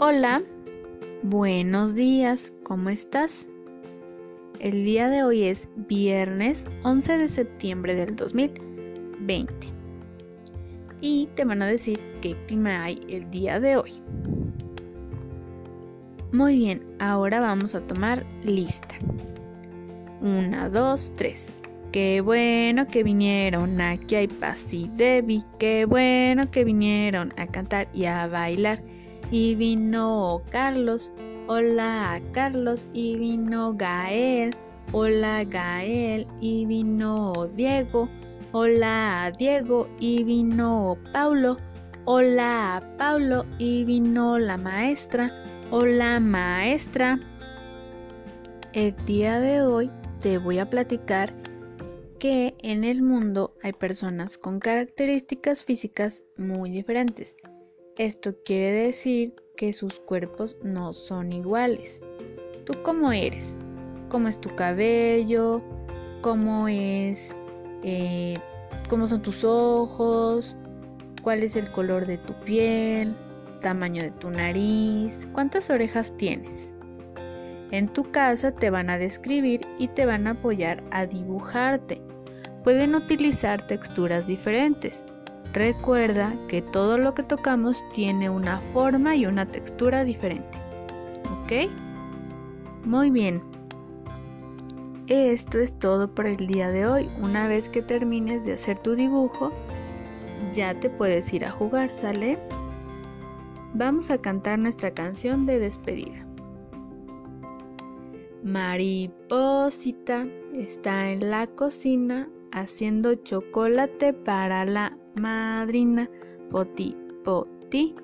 Hola, buenos días, ¿cómo estás? El día de hoy es viernes 11 de septiembre del 2020 y te van a decir qué clima hay el día de hoy. Muy bien, ahora vamos a tomar lista. Una, dos, tres. Qué bueno que vinieron, aquí hay Paz y Debbie. Qué bueno que vinieron a cantar y a bailar. Y vino Carlos, hola Carlos. Y vino Gael, hola Gael. Y vino Diego, hola Diego. Y vino Paulo, hola Paulo. Y vino la maestra, hola maestra. El día de hoy te voy a platicar que en el mundo hay personas con características físicas muy diferentes. Esto quiere decir que sus cuerpos no son iguales. ¿Tú cómo eres? ¿Cómo es tu cabello? ¿Cómo es... Eh, ¿Cómo son tus ojos? ¿Cuál es el color de tu piel? ¿Tamaño de tu nariz? ¿Cuántas orejas tienes? En tu casa te van a describir y te van a apoyar a dibujarte. Pueden utilizar texturas diferentes. Recuerda que todo lo que tocamos tiene una forma y una textura diferente. ¿Ok? Muy bien. Esto es todo por el día de hoy. Una vez que termines de hacer tu dibujo, ya te puedes ir a jugar, ¿sale? Vamos a cantar nuestra canción de despedida. Mariposita está en la cocina haciendo chocolate para la madrina. Poti, poti,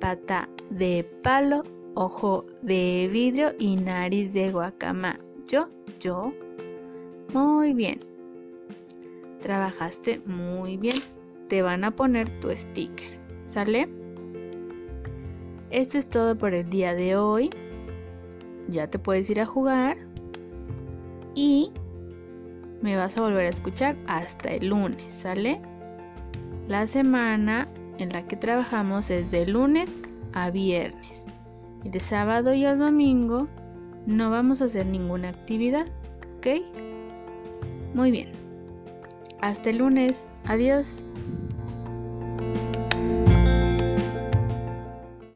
pata de palo, ojo de vidrio y nariz de guacama. Yo, yo. Muy bien. Trabajaste muy bien. Te van a poner tu sticker. ¿Sale? Esto es todo por el día de hoy ya te puedes ir a jugar y me vas a volver a escuchar hasta el lunes, ¿sale? La semana en la que trabajamos es de lunes a viernes. El sábado y el domingo no vamos a hacer ninguna actividad, ¿ok? Muy bien. Hasta el lunes. Adiós.